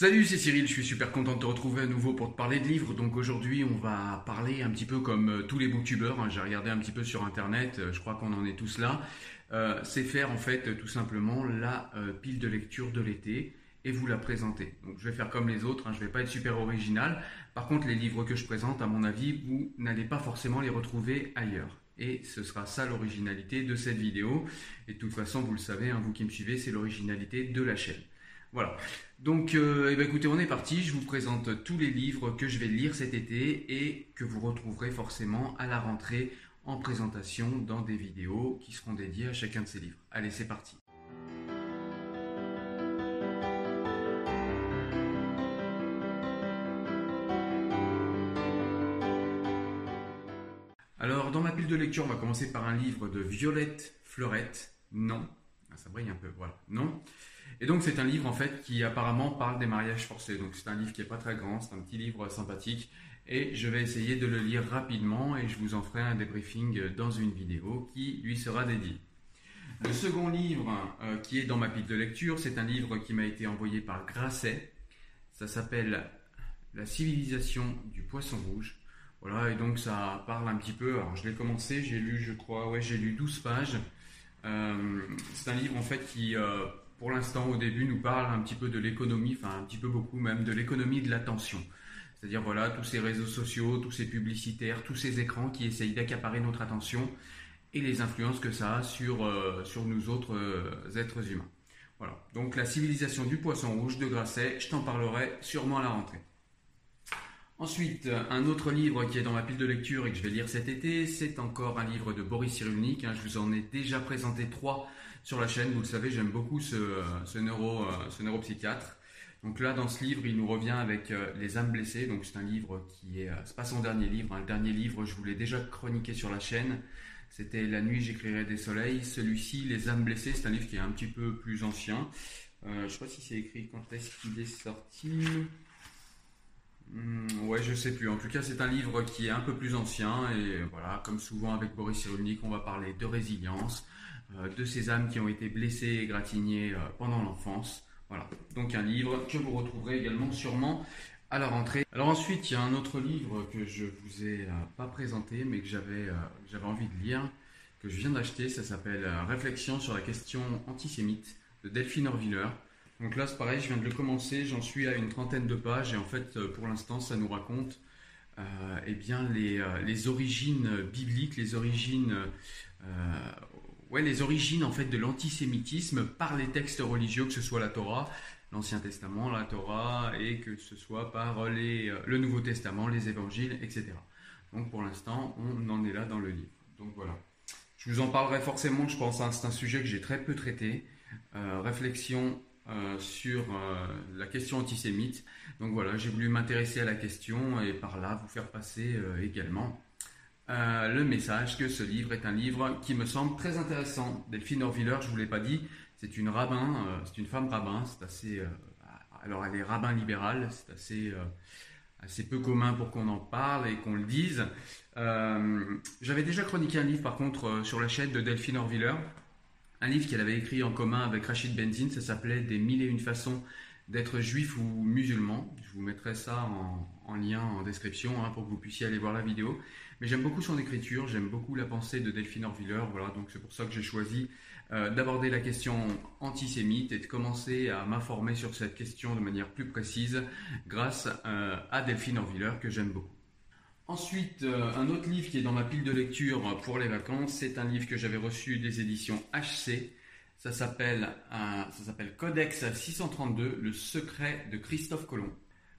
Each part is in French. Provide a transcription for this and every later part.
Salut, c'est Cyril, je suis super content de te retrouver à nouveau pour te parler de livres. Donc aujourd'hui, on va parler un petit peu comme euh, tous les booktubeurs. hein. J'ai regardé un petit peu sur internet, euh, je crois qu'on en est tous là. Euh, c'est faire en fait tout simplement la pile de lecture de l'été et vous la présenter. Donc je vais faire comme les autres, hein, je vais pas être super original. Par contre, les livres que je présente, à mon avis, vous n'allez pas forcément les retrouver ailleurs. Et ce sera ça l'originalité de cette vidéo. Et de toute façon, vous le savez, hein, vous qui me suivez, c'est l'originalité de la chaîne. Voilà. Donc, euh, eh ben, écoutez, on est parti. Je vous présente tous les livres que je vais lire cet été et que vous retrouverez forcément à la rentrée en présentation dans des vidéos qui seront dédiées à chacun de ces livres. Allez, c'est parti. Alors, dans ma pile de lecture, on va commencer par un livre de Violette Fleurette. Non. Ah, ça brille un peu, voilà. Non? Et donc, c'est un livre, en fait, qui apparemment parle des mariages forcés. Donc, c'est un livre qui n'est pas très grand, c'est un petit livre sympathique. Et je vais essayer de le lire rapidement et je vous en ferai un débriefing dans une vidéo qui lui sera dédiée. Le second livre euh, qui est dans ma pile de lecture, c'est un livre qui m'a été envoyé par Grasset. Ça s'appelle La civilisation du poisson rouge. Voilà, et donc ça parle un petit peu. Alors, je l'ai commencé, j'ai lu, je crois, ouais, j'ai lu 12 pages. Euh, c'est un livre en fait qui, euh, pour l'instant, au début, nous parle un petit peu de l'économie, enfin un petit peu beaucoup même, de l'économie de l'attention. C'est-à-dire voilà, tous ces réseaux sociaux, tous ces publicitaires, tous ces écrans qui essayent d'accaparer notre attention et les influences que ça a sur, euh, sur nous autres êtres humains. Voilà, donc la civilisation du poisson rouge de Grasset, je t'en parlerai sûrement à la rentrée. Ensuite, un autre livre qui est dans ma pile de lecture et que je vais lire cet été, c'est encore un livre de Boris Cyrulnik. hein. Je vous en ai déjà présenté trois sur la chaîne. Vous le savez, j'aime beaucoup ce, neuro, euh, ce neuropsychiatre. Donc là, dans ce livre, il nous revient avec euh, Les âmes blessées. Donc c'est un livre qui est, euh, c'est pas son dernier livre. hein. Le dernier livre, je vous l'ai déjà chroniqué sur la chaîne. C'était La nuit, j'écrirai des soleils. Celui-ci, Les âmes blessées, c'est un livre qui est un petit peu plus ancien. Euh, je sais pas si c'est écrit quand est-ce qu'il est sorti. Hmm, ouais, je sais plus. En tout cas, c'est un livre qui est un peu plus ancien et voilà, comme souvent avec Boris Cyrulnik, on va parler de résilience, euh, de ces âmes qui ont été blessées et gratignées euh, pendant l'enfance. Voilà, donc un livre que vous retrouverez également sûrement à la rentrée. Alors ensuite, il y a un autre livre que je vous ai euh, pas présenté, mais que j'avais envie de lire, que je viens d'acheter. Ça s'appelle Réflexion sur la question antisémite de Delphine Orviller. Donc là, c'est pareil, je viens de le commencer, j'en suis à une trentaine de pages et en fait, euh, pour l'instant, ça nous raconte euh, eh bien, les, euh, les origines bibliques, les origines, ouais, les origines en fait de l'antisémitisme par les textes religieux, que ce soit la Torah, l'Ancien Testament, la Torah, et que ce soit par le Nouveau Testament, les Évangiles, etc. Donc pour l'instant, on en est là dans le livre. Donc voilà. Je vous en parlerai forcément, je pense, hein, c'est un sujet que j'ai très peu traité. Réflexion euh, sur euh, la question antisémite. Donc voilà, j'ai voulu m'intéresser à la question et par là vous faire passer euh, également le message que ce livre est un livre qui me semble très intéressant. Delphine Orviller, je ne vous l'ai pas dit, C'est une rabbin, c'est une femme rabbin, c'est assez... alors elle est rabbin libérale, c'est assez peu commun pour qu'on en parle et qu'on le dise. J'avais déjà chroniqué un livre par contre sur la chaîne de Delphine Orviller, un livre qu'elle avait écrit en commun avec Rachid Benzine, ça s'appelait Des mille et une façons d'être juif ou musulman. Je vous mettrai ça en, lien en description hein, pour que vous puissiez aller voir la vidéo. Mais j'aime beaucoup son écriture, j'aime beaucoup la pensée de Delphine Orviller, voilà, donc c'est pour ça que j'ai choisi euh, d'aborder la question antisémite et de commencer à m'informer sur cette question de manière plus précise grâce euh, à Delphine Orviller que j'aime beaucoup. Ensuite, euh, un autre livre qui est dans ma pile de lecture pour les vacances, c'est un livre que j'avais reçu des éditions HC. Ça s'appelle, ça s'appelle Codex 632, le secret de Christophe Colomb.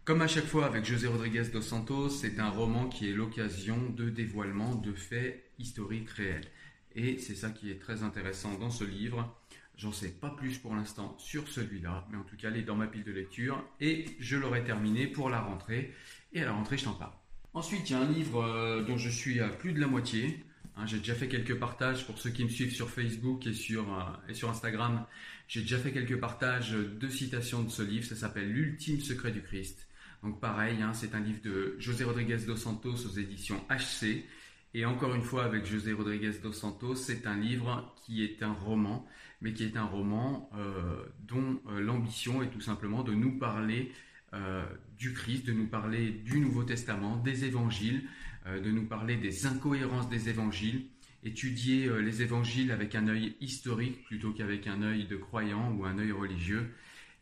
Comme à chaque fois avec José Rodriguez dos Santos, c'est un roman qui est l'occasion de dévoilement de faits historiques réels. Et c'est ça qui est très intéressant dans ce livre. J'en sais pas plus pour l'instant sur celui-là, mais en tout cas, il est dans ma pile de lecture et je l'aurai terminé pour la rentrée. Et à la rentrée, je t'en parle. Ensuite, il y a un livre euh, dont je suis à plus de la moitié. Hein, j'ai déjà fait quelques partages pour ceux qui me suivent sur Facebook et sur, euh, et sur Instagram. J'ai déjà fait quelques partages de citations de ce livre. Ça s'appelle L'ultime secret du Christ. Donc pareil, hein, c'est un livre de José Rodriguez dos Santos aux éditions HC. Et encore une fois, avec José Rodriguez dos Santos, c'est un livre qui est un roman, mais qui est un roman euh, dont l'ambition est tout simplement de nous parler euh, du Christ, de nous parler du Nouveau Testament, des évangiles, de nous parler des incohérences des évangiles, étudier les évangiles avec un œil historique plutôt qu'avec un œil de croyant ou un œil religieux.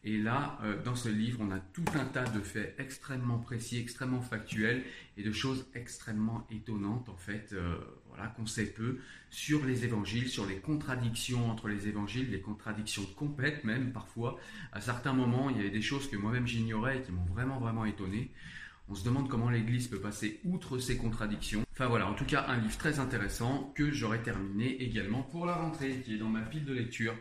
Et là, euh, dans ce livre, on a tout un tas de faits extrêmement précis, extrêmement factuels et de choses extrêmement étonnantes, en fait, euh, voilà, qu'on sait peu sur les évangiles, sur les contradictions entre les évangiles, les contradictions complètes même parfois. À certains moments, il y avait des choses que moi-même j'ignorais et qui m'ont vraiment, vraiment étonné. On se demande comment l'Église peut passer outre ces contradictions. Enfin voilà, en tout cas, un livre très intéressant que j'aurai terminé également pour la rentrée, qui est dans ma pile de lecture.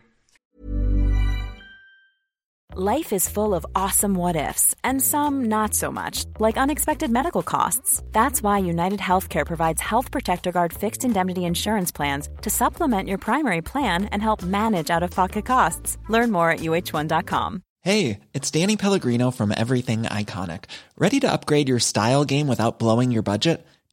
Life is full of awesome what ifs, and some not so much, like unexpected medical costs. That's why United Healthcare provides Health Protector Guard fixed indemnity insurance plans to supplement your primary plan and help manage out of pocket costs. Learn more at uh1.com. Hey, it's Danny Pellegrino from Everything Iconic. Ready to upgrade your style game without blowing your budget?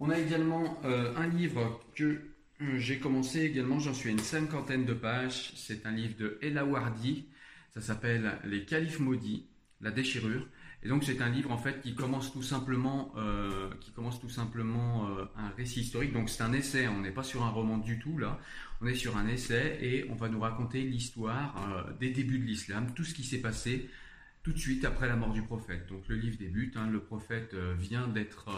On a également euh, un livre que Euh, j'ai commencé également, j'en suis à une cinquantaine de pages. C'est un livre de Ella Wardi. Ça s'appelle Les Califes maudits, la déchirure. Et donc c'est un livre en fait qui commence tout simplement, qui commence tout simplement euh, un récit historique. Donc c'est un essai. On n'est pas sur un roman du tout là. On est sur un essai et on va nous raconter l'histoire des débuts de l'islam, tout ce qui s'est passé tout de suite après la mort du prophète. Donc le livre débute. Hein. le prophète vient d'être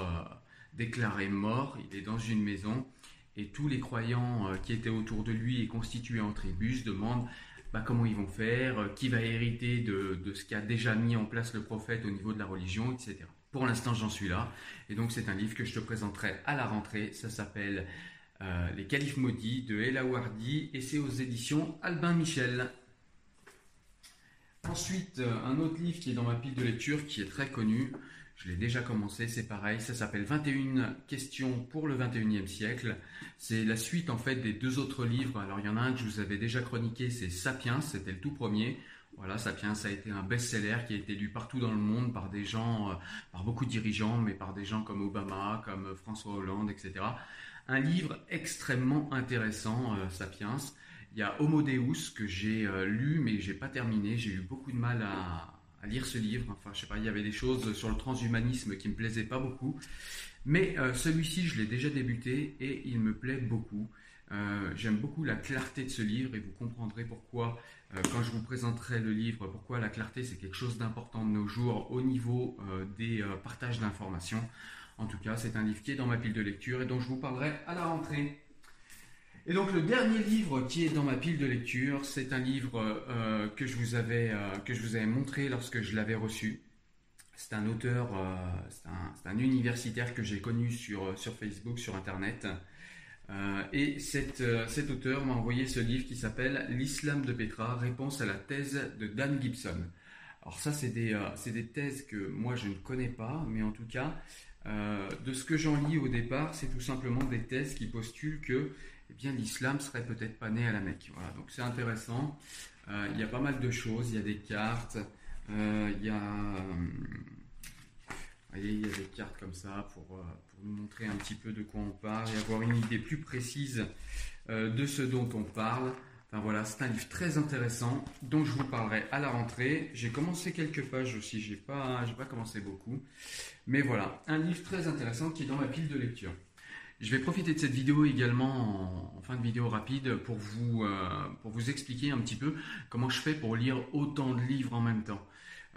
déclaré mort. Il est dans une maison et tous les croyants euh, qui étaient autour de lui et constitués en tribus demandent bah, comment ils vont faire, euh, qui va hériter de, ce qu'a déjà mis en place le prophète au niveau de la religion, etc. Pour l'instant, j'en suis là. Et donc, c'est un livre que je te présenterai à la rentrée. Ça s'appelle euh, Les Califes maudits de Ella Wardi et c'est aux éditions Albin Michel. Ensuite, un autre livre qui est dans ma pile de lecture qui est très connu, je l'ai déjà commencé, c'est pareil, ça s'appelle 21 questions pour le 21e siècle. C'est la suite en fait des deux autres livres. Alors il y en a un que je vous avais déjà chroniqué, c'est Sapiens, c'était le tout premier. Voilà, Sapiens a été un best-seller qui a été lu partout dans le monde par des gens, euh, par beaucoup de dirigeants, mais par des gens comme Obama, comme François Hollande, etc. Un livre extrêmement intéressant, euh, Sapiens. Il y a Homo Deus que j'ai euh, lu, mais j'ai pas terminé. J'ai eu beaucoup de mal à, à lire ce livre. Enfin, je sais pas, il y avait des choses sur le transhumanisme qui me plaisaient pas beaucoup. Mais euh, celui-ci, je l'ai déjà débuté et il me plaît beaucoup. Euh, j'aime beaucoup la clarté de ce livre et vous comprendrez pourquoi, euh, quand je vous présenterai le livre, pourquoi la clarté c'est quelque chose d'important de nos jours au niveau des partages d'informations. En tout cas, c'est un livre qui est dans ma pile de lecture et dont je vous parlerai à la rentrée. Et donc le dernier livre qui est dans ma pile de lecture, c'est un livre euh, que, je vous avais, euh, que je vous avais montré lorsque je l'avais reçu. C'est un auteur, euh, c'est un, universitaire que j'ai connu sur, sur Facebook, sur Internet. et cet, auteur m'a envoyé ce livre qui s'appelle L'islam de Petra, réponse à la thèse de Dan Gibson. Alors ça, c'est des, des thèses que moi je ne connais pas, mais en tout cas, de ce que j'en lis au départ, c'est tout simplement des thèses qui postulent que eh bien l'islam serait peut-être pas né à la Mecque. Voilà, donc c'est intéressant. Euh, il y a pas mal de choses. Il y a des cartes. Euh, il y a, euh, voyez, il y a des cartes comme ça pour, pour, nous montrer un petit peu de quoi on parle et avoir une idée plus précise de ce dont on parle. Enfin voilà, c'est un livre très intéressant dont je vous parlerai à la rentrée. J'ai commencé quelques pages aussi, j'ai pas, pas commencé beaucoup, mais voilà, un livre très intéressant qui est dans ma pile de lecture. Je vais profiter de cette vidéo également en, fin de vidéo rapide pour vous, euh, pour vous expliquer un petit peu comment je fais pour lire autant de livres en même temps.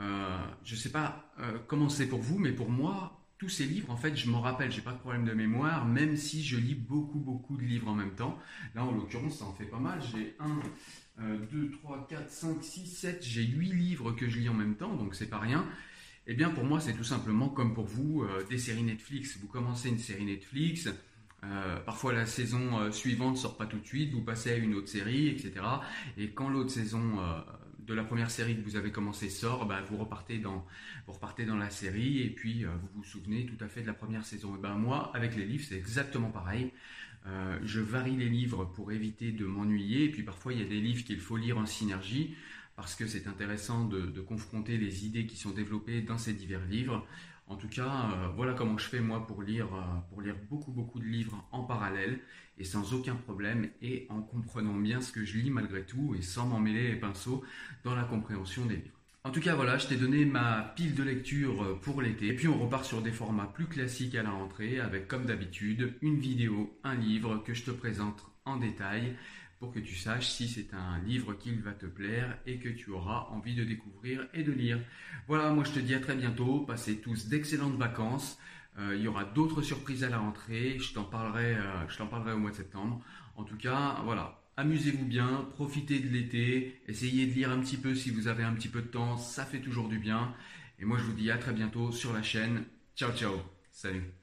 Euh, je ne sais pas euh, comment c'est pour vous, mais pour moi, tous ces livres, en fait, je me rappelle, j'ai pas de problème de mémoire, même si je lis beaucoup, beaucoup de livres en même temps. Là, en l'occurrence, ça en fait pas mal. J'ai 1, 2, 3, 4, 5, 6, 7, j'ai 8 livres que je lis en même temps, donc c'est pas rien. Eh bien, pour moi, c'est tout simplement comme pour vous, des séries Netflix. Vous commencez une série Netflix, euh, parfois la saison euh, suivante sort pas tout de suite, vous passez à une autre série, etc. Et quand l'autre saison euh, de la première série que vous avez commencé sort, bah, vous repartez dans vous repartez dans la série et puis vous vous souvenez tout à fait de la première saison. Et ben moi, avec les livres, c'est exactement pareil. je varie les livres pour éviter de m'ennuyer. Et puis parfois, il y a des livres qu'il faut lire en synergie parce que c'est intéressant de, confronter les idées qui sont développées dans ces divers livres. En tout cas, euh, voilà comment je fais moi pour lire, euh, pour lire beaucoup beaucoup de livres en parallèle et sans aucun problème et en comprenant bien ce que je lis malgré tout et sans m'en mêler les pinceaux dans la compréhension des livres. En tout cas, voilà, je t'ai donné ma pile de lecture euh, pour l'été. Et puis on repart sur des formats plus classiques à la rentrée avec comme d'habitude une vidéo, un livre que je te présente en détail pour que tu saches si c'est un livre qui va te plaire et que tu auras envie de découvrir et de lire. Voilà, moi je te dis à très bientôt, passez tous d'excellentes vacances. Euh, il y aura d'autres surprises à la rentrée, je t'en parlerai, euh, je t'en parlerai au mois de septembre. En tout cas, voilà, amusez-vous bien, profitez de l'été, essayez de lire un petit peu si vous avez un petit peu de temps, ça fait toujours du bien. Et moi je vous dis à très bientôt sur la chaîne. Ciao ciao, salut.